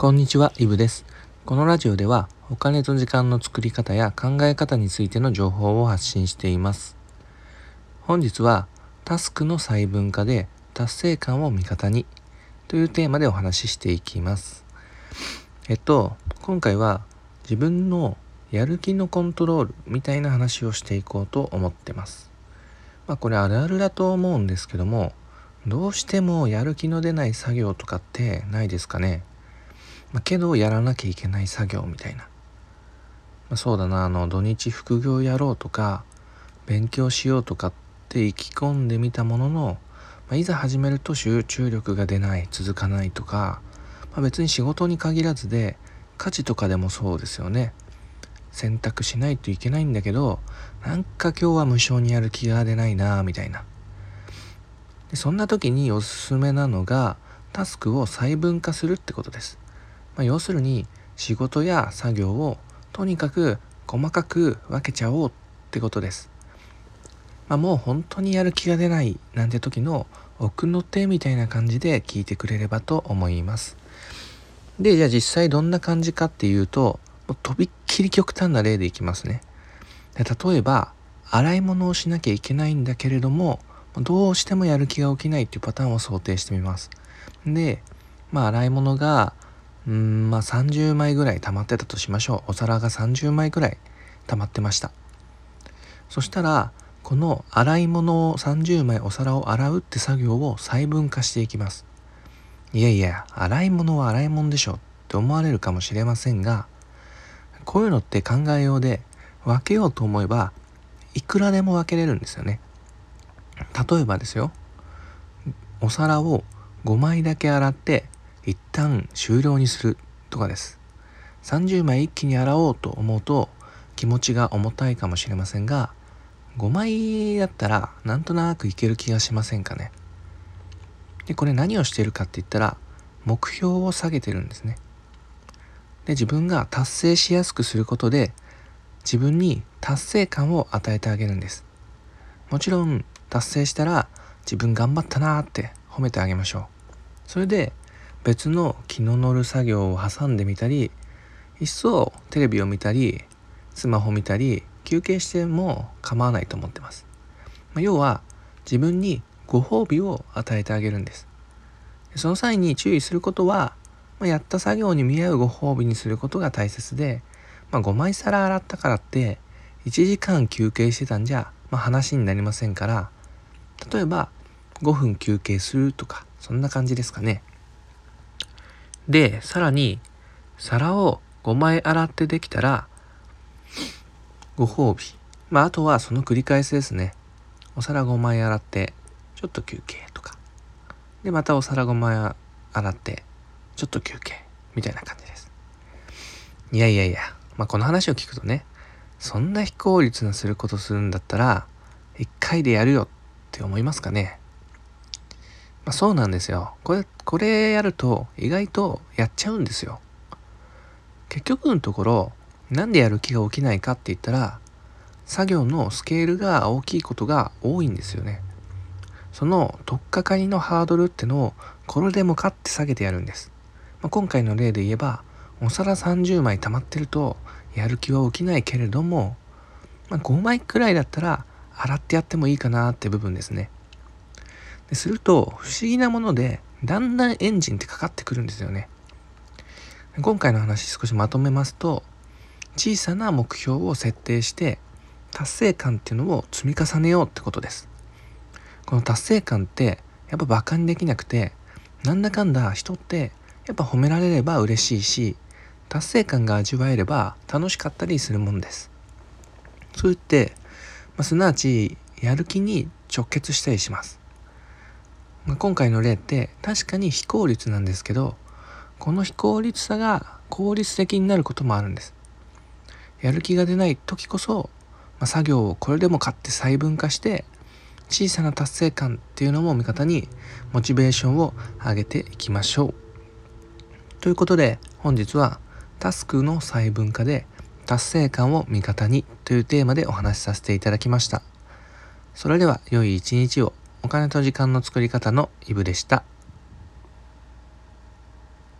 こんにちは、イブです。このラジオではお金と時間の作り方や考え方についての情報を発信しています。本日はタスクの細分化で達成感を味方にというテーマでお話ししていきます。えっと、今回は自分のやる気のコントロールみたいな話をしていこうと思ってます。まあこれあるあるだと思うんですけども、どうしてもやる気の出ない作業とかってないですかね？まあ、けどやらなきゃいけない作業みたいな、まあ、そうだな。あの土日副業やろうとか勉強しようとかって意気込んでみたものの、まあ、いざ始めると集中力が出ない続かないとか、まあ、別に仕事に限らずで家事とかでもそうですよね。選択しないといけないんだけどなんか今日は無償にやる気が出ないなみたいな。でそんな時におすすめなのがタスクを細分化するってことです。まあ、要するに仕事や作業をとにかく細かく分けちゃおうってことです。まあ、もう本当にやる気が出ないなんて時の奥の手みたいな感じで聞いてくれればと思います。で、じゃあ実際どんな感じかっていうと、もうとびっきり極端な例でいきますね。で例えば、洗い物をしなきゃいけないんだけれども、どうしてもやる気が起きないっていうパターンを想定してみます。で、まあ洗い物がうんまあ30枚ぐらい溜まってたとしましょう。お皿が30枚ぐらい溜まってました。そしたらこの洗い物を30枚お皿を洗うって作業を細分化していきます。いやいや洗い物は洗い物でしょって思われるかもしれませんがこういうのって考えようで分けようと思えばいくらでも分けれるんですよね。例えばですよ。お皿を5枚だけ洗って一旦終了にするとかです。30枚一気に洗おうと思うと気持ちが重たいかもしれませんが5枚だったらなんとなくいける気がしませんかね。でこれ何をしているかって言ったら目標を下げてるんですね。で自分が達成しやすくすることで自分に達成感を与えてあげるんです。もちろん達成したら自分頑張ったなーって褒めてあげましょう。それで別の気の乗る作業を挟んでみたり一層テレビを見たりスマホ見たり休憩しても構わないと思ってます、ま、要は自分にご褒美を与えてあげるんです。その際に注意することは、ま、やった作業に見合うご褒美にすることが大切で、まあ、5枚皿洗ったからって1時間休憩してたんじゃ、まあ、話になりませんから例えば5分休憩するとかそんな感じですかね。で、さらに、皿を5枚洗ってできたら、ご褒美。まあ、あとはその繰り返しですね。お皿5枚洗って、ちょっと休憩とか。で、またお皿5枚洗って、ちょっと休憩。みたいな感じです。いやいやいや、まあ、この話を聞くとね、そんな非効率なすることするんだったら、1回でやるよって思いますかね？まあ、そうなんですよ。これ、これやると意外とやっちゃうんですよ。結局のところ、なんでやる気が起きないかって言ったら、作業のスケールが大きいことが多いんですよね。その取っかかりのハードルってのをこれでもかって下げてやるんです。まあ、今回の例で言えば、お皿30枚溜まってるとやる気は起きないけれども、まあ、5枚くらいだったら洗ってやってもいいかなって部分ですね。ですると不思議なものでだんだんエンジンってかかってくるんですよね。今回の話少しまとめますと小さな目標を設定して達成感っていうのを積み重ねようってことです。この達成感ってやっぱバカにできなくてなんだかんだ人ってやっぱ褒められれば嬉しいし達成感が味わえれば楽しかったりするもんです。そう言って、まあ、すなわちやる気に直結したりします。まあ、今回の例って確かに非効率なんですけどこの非効率さが効率的になることもあるんです。やる気が出ない時こそ、まあ、作業をこれでも買って細分化して小さな達成感っていうのも味方にモチベーションを上げていきましょう。ということで本日はタスクの細分化で達成感を味方にというテーマでお話しさせていただきました。それでは良い一日を。お金と時間の作り方のイブでした。